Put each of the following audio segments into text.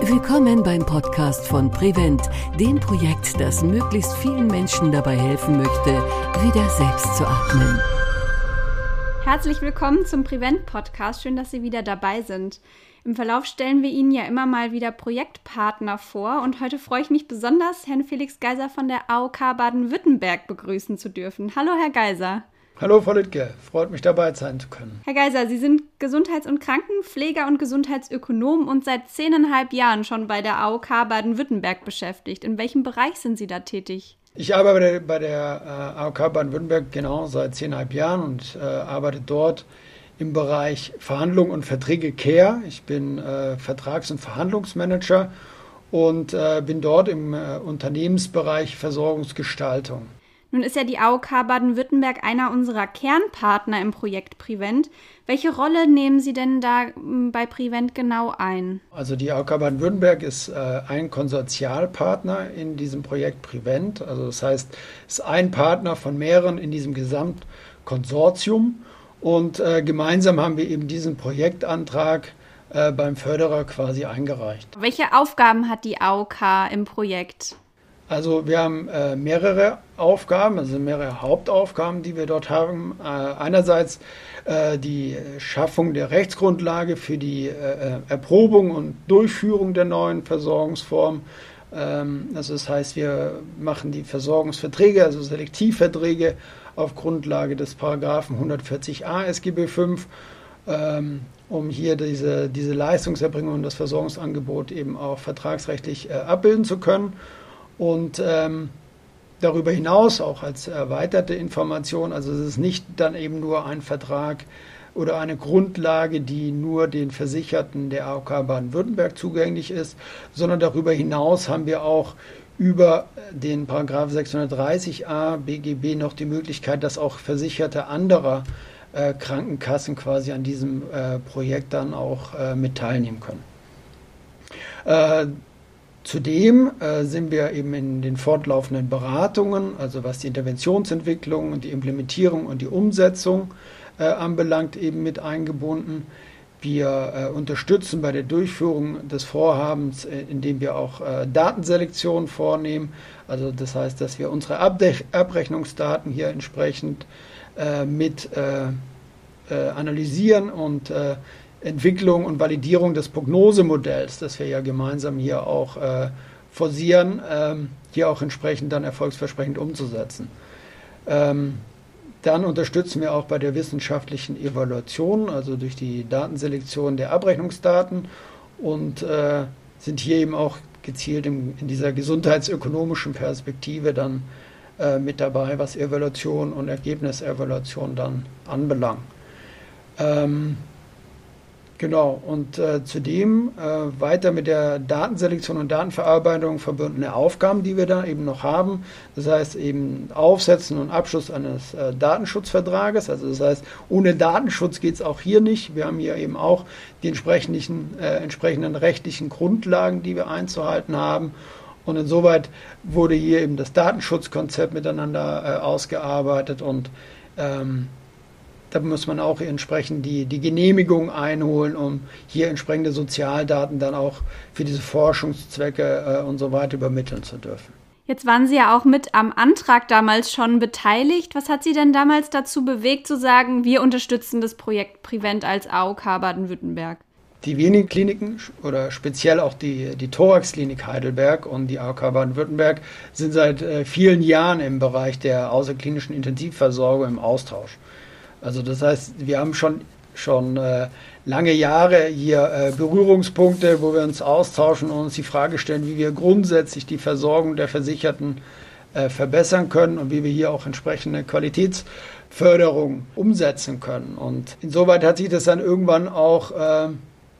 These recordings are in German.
Willkommen beim Podcast von Prevent, dem Projekt, das möglichst vielen Menschen dabei helfen möchte, wieder selbst zu atmen. Herzlich willkommen zum Prevent Podcast. Schön, dass Sie wieder dabei sind. Im Verlauf stellen wir Ihnen ja immer mal wieder Projektpartner vor und heute freue ich mich besonders, Herrn Felix Geiser von der AOK Baden-Württemberg begrüßen zu dürfen. Hallo, Herr Geiser. Hallo, Frau Littke. Freut mich, dabei sein zu können. Herr Geiser, Sie sind Gesundheits- und Krankenpfleger und Gesundheitsökonom und seit zehneinhalb Jahren schon bei der AOK Baden-Württemberg beschäftigt. In welchem Bereich sind Sie da tätig? Ich arbeite bei der, AOK Baden-Württemberg genau seit zehneinhalb Jahren und äh, arbeite dort im Bereich Verhandlung und Verträge Care. Ich bin äh, Vertrags- und Verhandlungsmanager und äh, bin dort im äh, Unternehmensbereich Versorgungsgestaltung. Nun ist ja die AOK Baden-Württemberg einer unserer Kernpartner im Projekt Prevent. Welche Rolle nehmen Sie denn da hm, bei Prevent genau ein? Also die AOK Baden-Württemberg ist äh, ein Konsortialpartner in diesem Projekt Prevent. Also das heißt, es ist ein Partner von mehreren in diesem Gesamtkonsortium. Und äh, gemeinsam haben wir eben diesen Projektantrag äh, beim Förderer quasi eingereicht. Welche Aufgaben hat die AOK im Projekt? Also wir haben äh, mehrere Aufgaben, also mehrere Hauptaufgaben, die wir dort haben. Äh, einerseits äh, die Schaffung der Rechtsgrundlage für die äh, Erprobung und Durchführung der neuen Versorgungsform. Ähm, also das heißt, wir machen die Versorgungsverträge, also Selektivverträge auf Grundlage des Paragraphen 140a SGB V, ähm, um hier diese, diese Leistungserbringung und das Versorgungsangebot eben auch vertragsrechtlich äh, abbilden zu können. Und ähm, darüber hinaus auch als erweiterte Information, also es ist nicht dann eben nur ein Vertrag oder eine Grundlage, die nur den Versicherten der AOK Baden-Württemberg zugänglich ist, sondern darüber hinaus haben wir auch über den Paragraph 630a BGB noch die Möglichkeit, dass auch Versicherte anderer äh, Krankenkassen quasi an diesem äh, Projekt dann auch äh, mit teilnehmen können. Zudem äh, sind wir eben in den fortlaufenden Beratungen, also was die Interventionsentwicklung und die Implementierung und die Umsetzung äh, anbelangt, eben mit eingebunden. Wir äh, unterstützen bei der Durchführung des Vorhabens, äh, indem wir auch äh, Datenselektion vornehmen. Also das heißt, dass wir unsere Abde Abrechnungsdaten hier entsprechend äh, mit analysieren und Entwicklung und Validierung des Prognosemodells, das wir ja gemeinsam hier auch äh, forcieren, ähm, hier auch entsprechend dann erfolgsversprechend umzusetzen. Ähm, dann unterstützen wir auch bei der wissenschaftlichen Evaluation, also durch die Datenselektion der Abrechnungsdaten und äh, sind hier eben auch gezielt in, in dieser gesundheitsökonomischen Perspektive dann äh, mit dabei, was Evaluation und Ergebnisevaluation dann anbelangt. Ähm, Genau, und äh, zudem äh, weiter mit der Datenselektion und Datenverarbeitung verbundene Aufgaben, die wir da eben noch haben. Das heißt eben Aufsetzen und Abschluss eines äh, Datenschutzvertrages. Also das heißt, ohne Datenschutz geht es auch hier nicht. Wir haben hier eben auch die entsprechenden, äh, entsprechenden rechtlichen Grundlagen, die wir einzuhalten haben. Und insoweit wurde hier eben das Datenschutzkonzept miteinander äh, ausgearbeitet und ähm, da muss man auch entsprechend die, die Genehmigung einholen, um hier entsprechende Sozialdaten dann auch für diese Forschungszwecke äh, und so weiter übermitteln zu dürfen. Jetzt waren Sie ja auch mit am Antrag damals schon beteiligt. Was hat Sie denn damals dazu bewegt, zu sagen, wir unterstützen das Projekt Prevent als AOK Baden-Württemberg? Die wenigen Kliniken oder speziell auch die, die Thorax-Klinik Heidelberg und die AOK Baden-Württemberg sind seit äh, vielen Jahren im Bereich der außerklinischen Intensivversorgung im Austausch. Also das heißt, wir haben schon, schon äh, lange Jahre hier äh, Berührungspunkte, wo wir uns austauschen und uns die Frage stellen, wie wir grundsätzlich die Versorgung der Versicherten äh, verbessern können und wie wir hier auch entsprechende Qualitätsförderung umsetzen können. Und insoweit hat sich das dann irgendwann auch äh,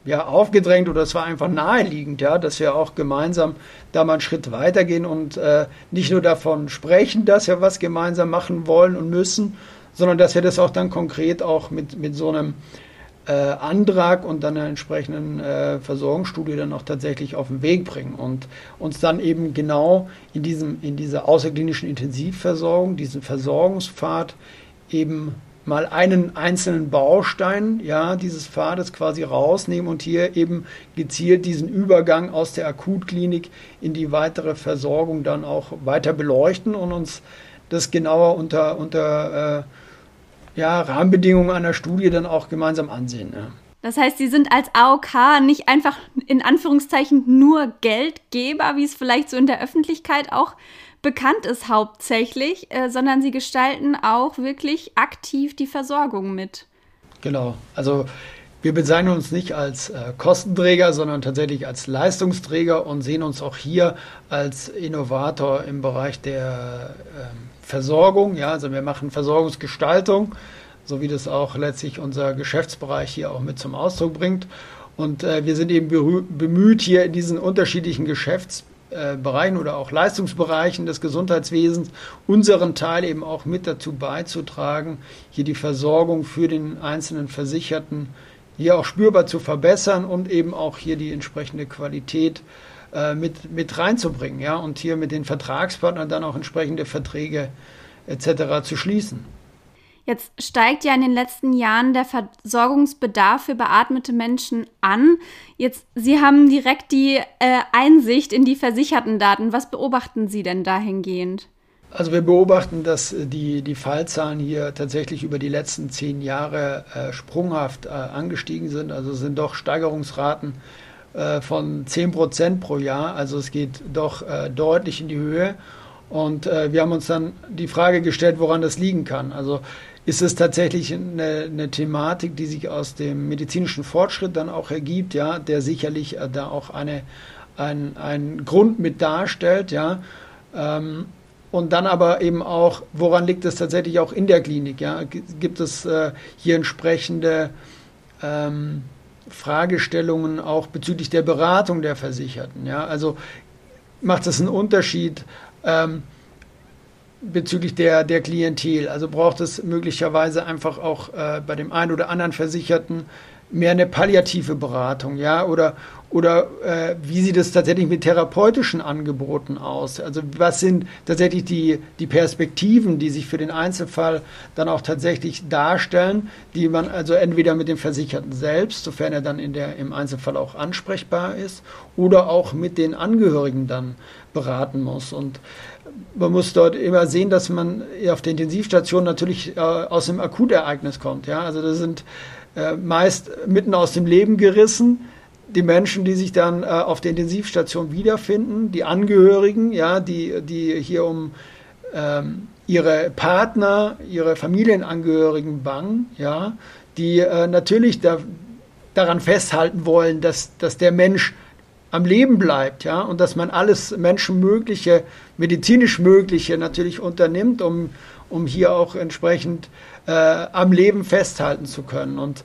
ja, aufgedrängt oder es war einfach naheliegend, ja, dass wir auch gemeinsam da mal einen Schritt weitergehen und äh, nicht nur davon sprechen, dass wir was gemeinsam machen wollen und müssen, sondern dass wir das auch dann konkret auch mit, mit so einem äh, Antrag und dann einer entsprechenden äh, Versorgungsstudie dann auch tatsächlich auf den Weg bringen und uns dann eben genau in, diesem, in dieser außerklinischen Intensivversorgung, diesen Versorgungspfad eben mal einen einzelnen Baustein ja, dieses Pfades quasi rausnehmen und hier eben gezielt diesen Übergang aus der Akutklinik in die weitere Versorgung dann auch weiter beleuchten und uns das genauer unter, unter äh, ja, Rahmenbedingungen einer Studie dann auch gemeinsam ansehen. Ja. Das heißt, Sie sind als AOK nicht einfach in Anführungszeichen nur Geldgeber, wie es vielleicht so in der Öffentlichkeit auch bekannt ist hauptsächlich, äh, sondern Sie gestalten auch wirklich aktiv die Versorgung mit. Genau. Also wir bezeichnen uns nicht als äh, Kostenträger, sondern tatsächlich als Leistungsträger und sehen uns auch hier als Innovator im Bereich der äh, Versorgung. Ja, also wir machen Versorgungsgestaltung so wie das auch letztlich unser Geschäftsbereich hier auch mit zum Ausdruck bringt. Und äh, wir sind eben bemüht, hier in diesen unterschiedlichen Geschäftsbereichen oder auch Leistungsbereichen des Gesundheitswesens unseren Teil eben auch mit dazu beizutragen, hier die Versorgung für den einzelnen Versicherten hier auch spürbar zu verbessern und eben auch hier die entsprechende Qualität äh, mit, mit reinzubringen, ja, und hier mit den Vertragspartnern dann auch entsprechende Verträge etc. zu schließen. Jetzt steigt ja in den letzten Jahren der Versorgungsbedarf für beatmete Menschen an. Jetzt, Sie haben direkt die äh, Einsicht in die versicherten Daten. Was beobachten Sie denn dahingehend? Also wir beobachten, dass die, die Fallzahlen hier tatsächlich über die letzten zehn Jahre äh, sprunghaft äh, angestiegen sind. Also sind doch Steigerungsraten äh, von 10 Prozent pro Jahr. Also es geht doch äh, deutlich in die Höhe. Und äh, wir haben uns dann die Frage gestellt, woran das liegen kann. Also ist es tatsächlich eine, eine, Thematik, die sich aus dem medizinischen Fortschritt dann auch ergibt, ja, der sicherlich äh, da auch eine, ein, ein Grund mit darstellt, ja. Ähm, und dann aber eben auch, woran liegt es tatsächlich auch in der Klinik? Ja? Gibt es äh, hier entsprechende ähm, Fragestellungen auch bezüglich der Beratung der Versicherten? Ja? Also macht es einen Unterschied, ähm, bezüglich der, der Klientel. Also braucht es möglicherweise einfach auch äh, bei dem einen oder anderen Versicherten mehr eine palliative Beratung, ja, oder, oder äh, wie sieht es tatsächlich mit therapeutischen Angeboten aus? Also was sind tatsächlich die, die Perspektiven, die sich für den Einzelfall dann auch tatsächlich darstellen, die man also entweder mit dem Versicherten selbst, sofern er dann in der, im Einzelfall auch ansprechbar ist, oder auch mit den Angehörigen dann beraten muss. Und man muss dort immer sehen, dass man auf der Intensivstation natürlich äh, aus einem Akutereignis kommt. Ja? Also das sind äh, meist mitten aus dem Leben gerissen. Die Menschen, die sich dann äh, auf der Intensivstation wiederfinden, die Angehörigen, ja, die, die hier um ähm, ihre Partner, ihre Familienangehörigen bangen, ja, die äh, natürlich da, daran festhalten wollen, dass, dass der Mensch am Leben bleibt, ja, und dass man alles Menschenmögliche, medizinisch Mögliche natürlich unternimmt, um, um hier auch entsprechend äh, am Leben festhalten zu können. Und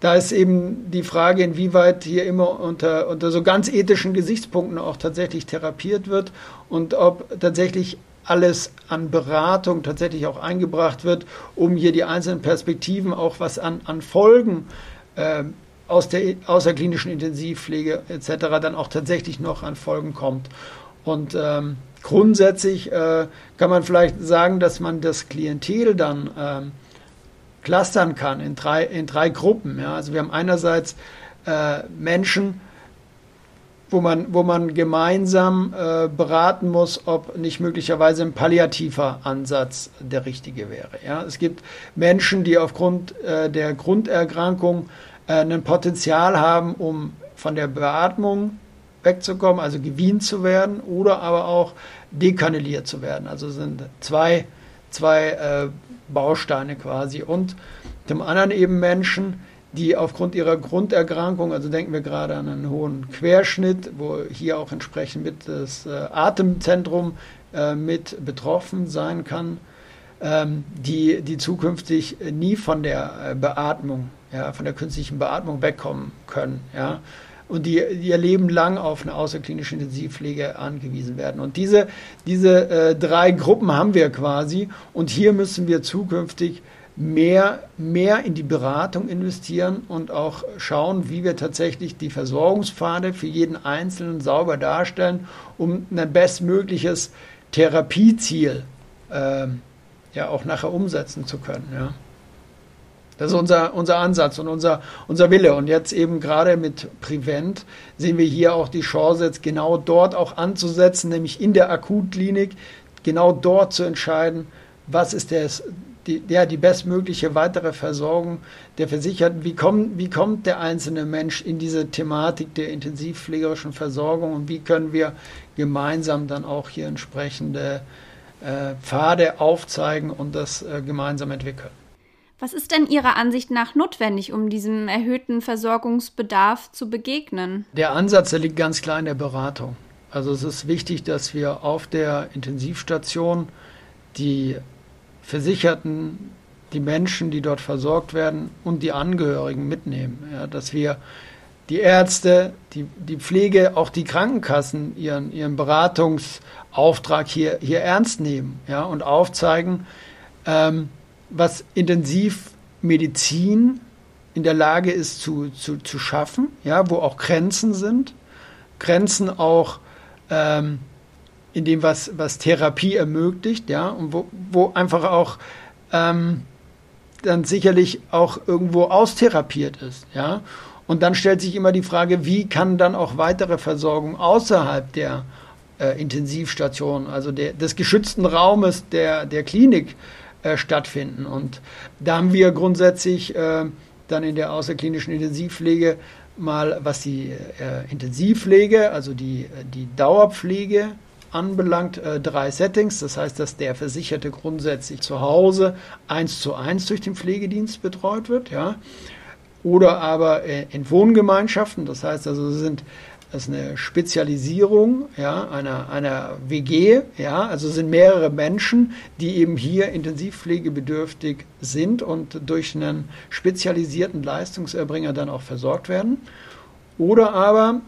da ist eben die Frage, inwieweit hier immer unter, unter so ganz ethischen Gesichtspunkten auch tatsächlich therapiert wird und ob tatsächlich alles an Beratung tatsächlich auch eingebracht wird, um hier die einzelnen Perspektiven auch was an, an Folgen äh, aus der außerklinischen Intensivpflege etc. dann auch tatsächlich noch an Folgen kommt. Und ähm, grundsätzlich äh, kann man vielleicht sagen, dass man das Klientel dann ähm, clustern kann in drei, in drei Gruppen. Ja? Also wir haben einerseits äh, Menschen, wo man, wo man gemeinsam äh, beraten muss, ob nicht möglicherweise ein palliativer Ansatz der richtige wäre. Ja? Es gibt Menschen, die aufgrund äh, der Grunderkrankung äh, ein Potenzial haben, um von der Beatmung wegzukommen, also gewient zu werden oder aber auch dekanaliert zu werden. Also sind zwei, zwei äh, Bausteine quasi. Und zum anderen eben Menschen, die aufgrund ihrer Grunderkrankung, also denken wir gerade an einen hohen Querschnitt, wo hier auch entsprechend mit das äh, Atemzentrum äh, mit betroffen sein kann, ähm, die, die zukünftig nie von der äh, Beatmung ja, von der künstlichen Beatmung wegkommen können, ja, und die, ihr Leben lang auf eine außerklinische Intensivpflege angewiesen werden. Und diese, diese äh, drei Gruppen haben wir quasi und hier müssen wir zukünftig mehr, mehr in die Beratung investieren und auch schauen, wie wir tatsächlich die Versorgungspfade für jeden Einzelnen sauber darstellen, um ein bestmögliches Therapieziel äh, ja auch nachher umsetzen zu können. Ja. Das ist unser, unser Ansatz und unser, unser Wille. Und jetzt eben gerade mit Prevent sehen wir hier auch die Chance, jetzt genau dort auch anzusetzen, nämlich in der Akutklinik, genau dort zu entscheiden, was ist das, die, ja, die bestmögliche weitere Versorgung der Versicherten. Wie, kommt, wie kommt der einzelne Mensch in diese Thematik der intensivpflegerischen Versorgung und wie können wir gemeinsam dann auch hier entsprechende äh, Pfade aufzeigen und das äh, gemeinsam entwickeln? Was ist denn Ihrer Ansicht nach notwendig, um diesem erhöhten Versorgungsbedarf zu begegnen? Der Ansatz der liegt ganz klar in der Beratung. Also es ist wichtig, dass wir auf der Intensivstation die Versicherten, die Menschen, die dort versorgt werden und die Angehörigen mitnehmen. Ja, dass wir die Ärzte, die, die Pflege, auch die Krankenkassen ihren, ihren Beratungsauftrag hier, hier ernst nehmen ja, und aufzeigen, ähm, was Intensivmedizin in der Lage ist zu, zu, zu schaffen, ja, wo auch Grenzen sind. Grenzen auch ähm, in dem, was, was Therapie ermöglicht, ja, und wo, wo einfach auch ähm, dann sicherlich auch irgendwo austherapiert ist, ja. Und dann stellt sich immer die Frage, wie kann dann auch weitere Versorgung außerhalb der äh, Intensivstation, also der, des geschützten Raumes der, der Klinik äh, stattfinden. Und da haben wir grundsätzlich äh, dann in der außerklinischen Intensivpflege mal, was die äh, Intensivpflege, also die, die Dauerpflege anbelangt, äh, drei Settings. Das heißt, dass der Versicherte grundsätzlich zu Hause eins zu eins durch den Pflegedienst betreut wird, ja. Oder aber äh, in Wohngemeinschaften. Das heißt also, sind das ist eine Spezialisierung ja, einer, einer WG. Ja, also sind mehrere Menschen, die eben hier intensivpflegebedürftig sind und durch einen spezialisierten Leistungserbringer dann auch versorgt werden. Oder aber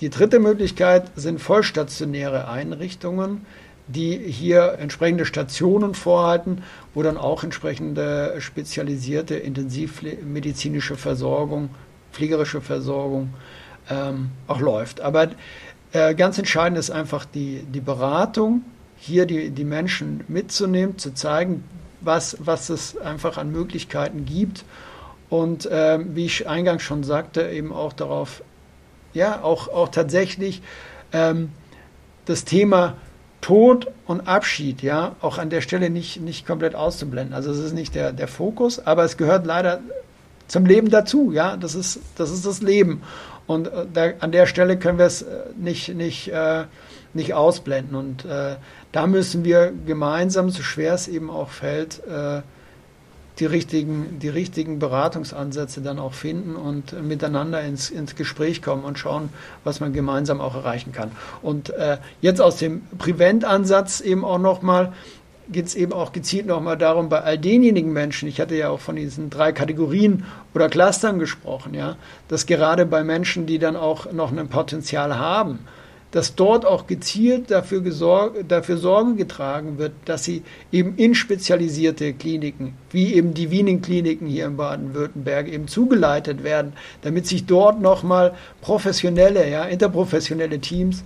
die dritte Möglichkeit sind vollstationäre Einrichtungen, die hier entsprechende Stationen vorhalten, wo dann auch entsprechende spezialisierte intensivmedizinische Versorgung, pflegerische Versorgung ähm, auch läuft. Aber äh, ganz entscheidend ist einfach die, die Beratung, hier die, die Menschen mitzunehmen, zu zeigen, was, was es einfach an Möglichkeiten gibt und äh, wie ich eingangs schon sagte, eben auch darauf, ja, auch, auch tatsächlich ähm, das Thema Tod und Abschied, ja, auch an der Stelle nicht, nicht komplett auszublenden. Also es ist nicht der, der Fokus, aber es gehört leider zum Leben dazu, ja, das ist das, ist das Leben. Und äh, da, an der Stelle können wir es äh, nicht, nicht, äh, nicht ausblenden. Und äh, da müssen wir gemeinsam, so schwer es eben auch fällt, äh, die richtigen, die richtigen Beratungsansätze dann auch finden und miteinander ins, ins Gespräch kommen und schauen, was man gemeinsam auch erreichen kann. Und äh, jetzt aus dem Prevent-Ansatz eben auch nochmal, geht es eben auch gezielt nochmal darum, bei all denjenigen Menschen, ich hatte ja auch von diesen drei Kategorien oder Clustern gesprochen, ja, dass gerade bei Menschen, die dann auch noch ein Potenzial haben, dass dort auch gezielt dafür, dafür Sorge getragen wird, dass sie eben in spezialisierte Kliniken, wie eben die Wiening-Kliniken hier in Baden-Württemberg, eben zugeleitet werden, damit sich dort nochmal professionelle, ja, interprofessionelle Teams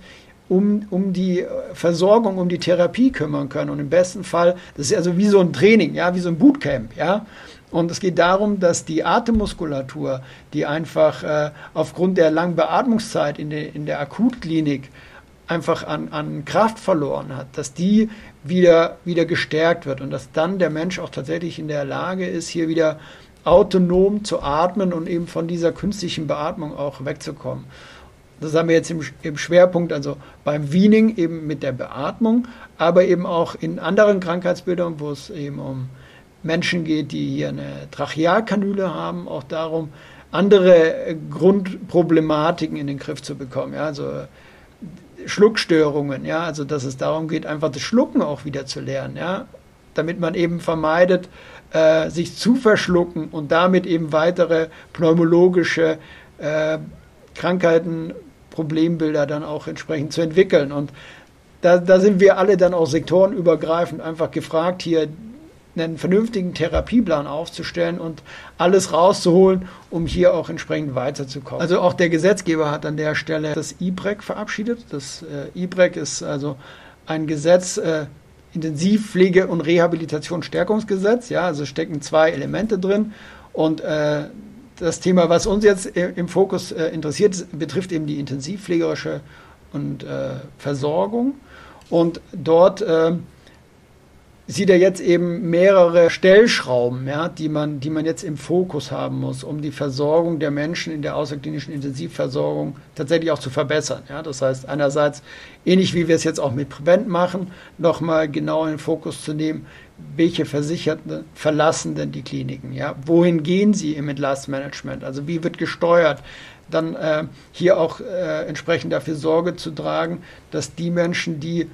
um, um die Versorgung, um die Therapie kümmern können. Und im besten Fall, das ist also wie so ein Training, ja, wie so ein Bootcamp, ja. Und es geht darum, dass die Atemmuskulatur, die einfach äh, aufgrund der langen Beatmungszeit in, de, in der Akutklinik einfach an, an Kraft verloren hat, dass die wieder, wieder gestärkt wird und dass dann der Mensch auch tatsächlich in der Lage ist, hier wieder autonom zu atmen und eben von dieser künstlichen Beatmung auch wegzukommen. Das haben wir jetzt im, im Schwerpunkt, also beim Weaning eben mit der Beatmung, aber eben auch in anderen Krankheitsbildern, wo es eben um Menschen geht, die hier eine Trachealkanüle haben, auch darum, andere Grundproblematiken in den Griff zu bekommen. Ja, also Schluckstörungen, ja, also dass es darum geht, einfach das Schlucken auch wieder zu lernen, ja, damit man eben vermeidet, äh, sich zu verschlucken und damit eben weitere pneumologische äh, Krankheiten Problembilder dann auch entsprechend zu entwickeln. Und da, da sind wir alle dann auch sektorenübergreifend einfach gefragt, hier einen vernünftigen Therapieplan aufzustellen und alles rauszuholen, um hier auch entsprechend weiterzukommen. Also auch der Gesetzgeber hat an der Stelle das IBREC verabschiedet. Das äh, IBREC ist also ein Gesetz, äh, Intensivpflege- und Rehabilitationsstärkungsgesetz. Ja, also stecken zwei Elemente drin. Und äh, das Thema, was uns jetzt im Fokus äh, interessiert, betrifft eben die intensivpflegerische und äh, Versorgung. Und dort äh, sieht er jetzt eben mehrere Stellschrauben, ja, die, man, die man jetzt im Fokus haben muss, um die Versorgung der Menschen in der außerklinischen Intensivversorgung tatsächlich auch zu verbessern. Ja. Das heißt, einerseits, ähnlich wie wir es jetzt auch mit Prevent machen, nochmal genau in den Fokus zu nehmen, welche Versicherten verlassen denn die Kliniken? Ja? Wohin gehen sie im Entlastmanagement? Also wie wird gesteuert? Dann äh, hier auch äh, entsprechend dafür Sorge zu tragen, dass die Menschen, die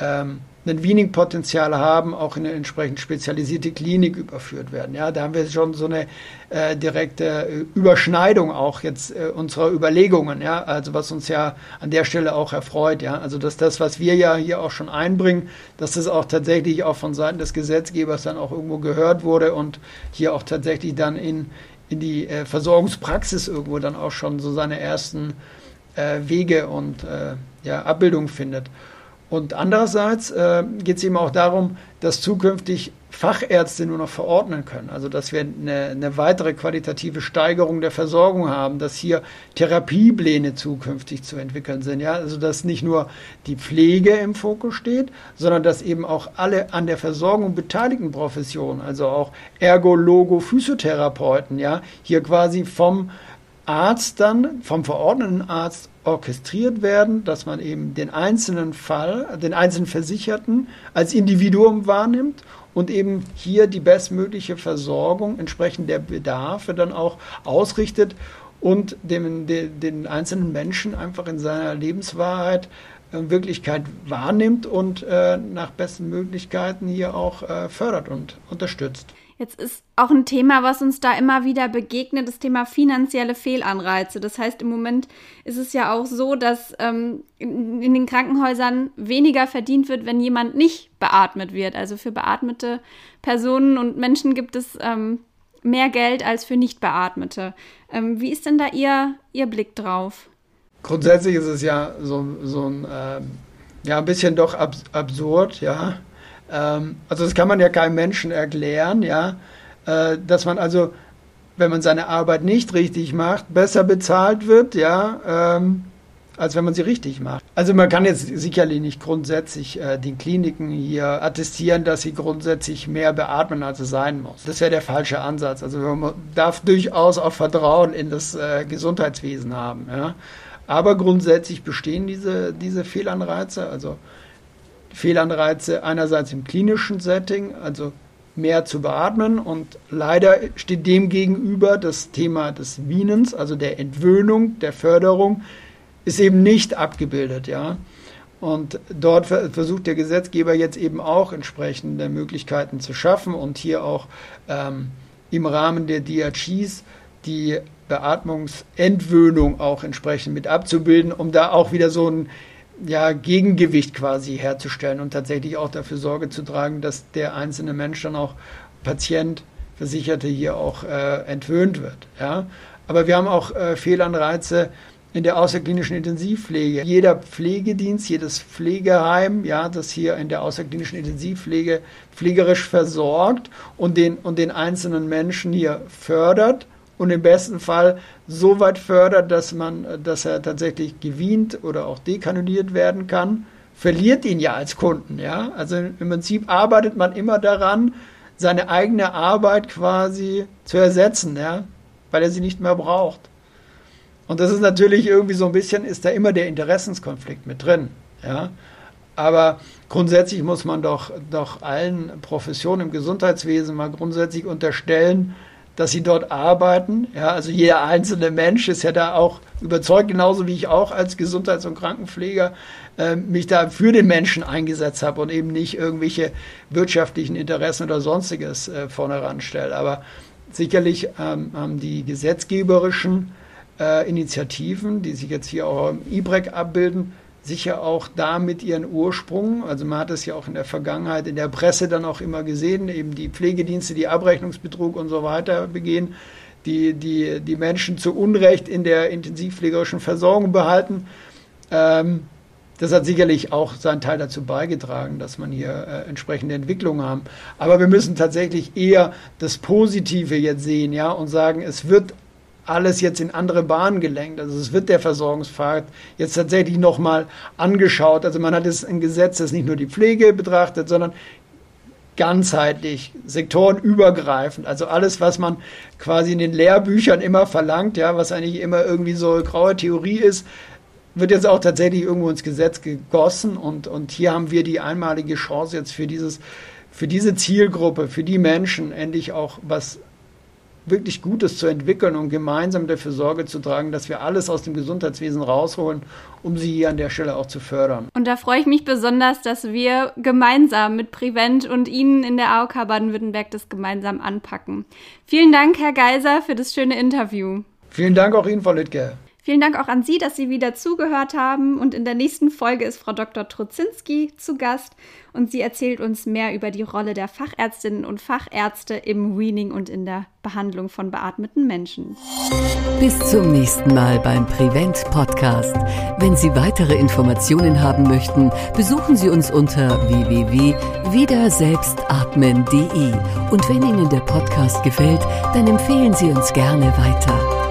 ähm, ein Weaning-Potenzial haben, auch in eine entsprechend spezialisierte Klinik überführt werden. Ja, da haben wir schon so eine äh, direkte äh, Überschneidung auch jetzt äh, unserer Überlegungen. Ja, also was uns ja an der Stelle auch erfreut. Ja, also dass das, was wir ja hier auch schon einbringen, dass das auch tatsächlich auch von Seiten des Gesetzgebers dann auch irgendwo gehört wurde und hier auch tatsächlich dann in in die äh, Versorgungspraxis irgendwo dann auch schon so seine ersten äh, Wege und äh, ja, Abbildung findet. Und andererseits äh, geht es eben auch darum, dass zukünftig Fachärzte nur noch verordnen können. Also dass wir eine, eine, weitere qualitative Steigerung der Versorgung haben, dass hier Therapiepläne zukünftig zu entwickeln sind. Ja? Also dass nicht nur die Pflege im Fokus steht, sondern dass eben auch alle an der Versorgung beteiligten Professionen, also auch Ergologo, Physiotherapeuten, ja, hier quasi vom Arzt dann, vom verordneten Arzt orchestriert werden, dass man eben den einzelnen Fall, den einzelnen Versicherten als Individuum wahrnimmt und eben hier die bestmögliche Versorgung entsprechend der Bedarfe dann auch ausrichtet und dem, den, den einzelnen Menschen einfach in seiner Lebenswahrheit äh, Wirklichkeit wahrnimmt und äh, nach besten Möglichkeiten hier auch äh, fördert und unterstützt. Jetzt ist auch ein Thema, was uns da immer wieder begegnet, das Thema finanzielle Fehlanreize. Das heißt, im Moment ist es ja auch so, dass ähm, in, in den Krankenhäusern weniger verdient wird, wenn jemand nicht beatmet wird. Also für beatmete Personen und Menschen gibt es ähm, mehr Geld als für nicht beatmete. Ähm, wie ist denn da Ihr, Ihr Blick drauf? Grundsätzlich ist es ja so, so ein, äh, ja, ein bisschen doch abs absurd, ja ähm, also das kann man ja keinem Menschen erklären, ja, äh, dass man also, wenn man seine Arbeit nicht richtig macht, besser bezahlt wird, ja, ähm, als wenn man sie richtig macht. Also man kann jetzt sicherlich nicht grundsätzlich äh, den Kliniken hier attestieren, dass sie grundsätzlich mehr beatmen, als es sein muss. Das wäre der falsche Ansatz. Also man darf durchaus auch Vertrauen in das äh, Gesundheitswesen haben. Ja. Aber grundsätzlich bestehen diese, diese Fehlanreize. Also Fehlanreize einerseits im klinischen Setting, also mehr zu beatmen und leider steht dem gegenüber das Thema des Wienens, also der Entwöhnung, der Förderung, ist eben nicht abgebildet, ja. Und dort versucht der Gesetzgeber jetzt eben auch entsprechende Möglichkeiten zu schaffen und hier auch ähm, im Rahmen der DRGs die Beatmungsentwöhnung auch entsprechend mit abzubilden, um da auch wieder so ein ja, Gegengewicht quasi herzustellen und tatsächlich auch dafür Sorge zu tragen, dass der einzelne Mensch dann auch Patient, Versicherte hier auch äh, entwöhnt wird. Ja? Aber wir haben auch äh, Fehlanreize in der außerklinischen Intensivpflege. Jeder Pflegedienst, jedes Pflegeheim, ja, das hier in der außerklinischen Intensivpflege pflegerisch versorgt und den, und den einzelnen Menschen hier fördert, und im besten Fall so weit fördert, dass man, dass er tatsächlich gewient oder auch dekanuliert werden kann, verliert ihn ja als Kunden, ja. Also im Prinzip arbeitet man immer daran, seine eigene Arbeit quasi zu ersetzen, ja, weil er sie nicht mehr braucht. Und das ist natürlich irgendwie so ein bisschen, ist da immer der Interessenskonflikt mit drin, ja. Aber grundsätzlich muss man doch, doch allen Professionen im Gesundheitswesen mal grundsätzlich unterstellen, dass sie dort arbeiten. Ja, also jeder einzelne Mensch ist ja da auch überzeugt, genauso wie ich auch als Gesundheits- und Krankenpfleger äh, mich da für den Menschen eingesetzt habe und eben nicht irgendwelche wirtschaftlichen Interessen oder sonstiges äh, vorne ranstelle. Aber sicherlich ähm, haben die gesetzgeberischen äh, Initiativen, die sich jetzt hier auch im IBREC abbilden, sicher auch da mit ihren Ursprung. Also man hat es ja auch in der Vergangenheit in der Presse dann auch immer gesehen, eben die Pflegedienste, die Abrechnungsbetrug und so weiter begehen, die die, die Menschen zu Unrecht in der intensivpflegerischen Versorgung behalten. Ähm, das hat sicherlich auch seinen Teil dazu beigetragen, dass man hier äh, entsprechende Entwicklungen haben. Aber wir müssen tatsächlich eher das Positive jetzt sehen, ja, und sagen, es wird alles jetzt in andere Bahnen gelenkt. Also es wird der Versorgungspfad jetzt tatsächlich nochmal angeschaut. Also man hat jetzt ein Gesetz, das nicht nur die Pflege betrachtet, sondern ganzheitlich, sektorenübergreifend. Also alles, was man quasi in den Lehrbüchern immer verlangt, ja, was eigentlich immer irgendwie so graue Theorie ist, wird jetzt auch tatsächlich irgendwo ins Gesetz gegossen und, und hier haben wir die einmalige Chance jetzt für dieses, für diese Zielgruppe, für die Menschen endlich auch was wirklich Gutes zu entwickeln und gemeinsam dafür Sorge zu tragen, dass wir alles aus dem Gesundheitswesen rausholen, um sie hier an der Stelle auch zu fördern. Und da freue ich mich besonders, dass wir gemeinsam mit Prevent und Ihnen in der AOK Baden-Württemberg das gemeinsam anpacken. Vielen Dank, Herr Geiser, für das schöne Interview. Vielen Dank auch Ihnen, Frau Littke. Vielen Dank auch an Sie, dass Sie wieder zugehört haben. Und in der nächsten Folge ist Frau Dr. Truzinski zu Gast und sie erzählt uns mehr über die Rolle der Fachärztinnen und Fachärzte im Weaning und in der Behandlung von beatmeten Menschen. Bis zum nächsten Mal beim Prevent Podcast. Wenn Sie weitere Informationen haben möchten, besuchen Sie uns unter www.wiederselbstatmen.de. Und wenn Ihnen der Podcast gefällt, dann empfehlen Sie uns gerne weiter.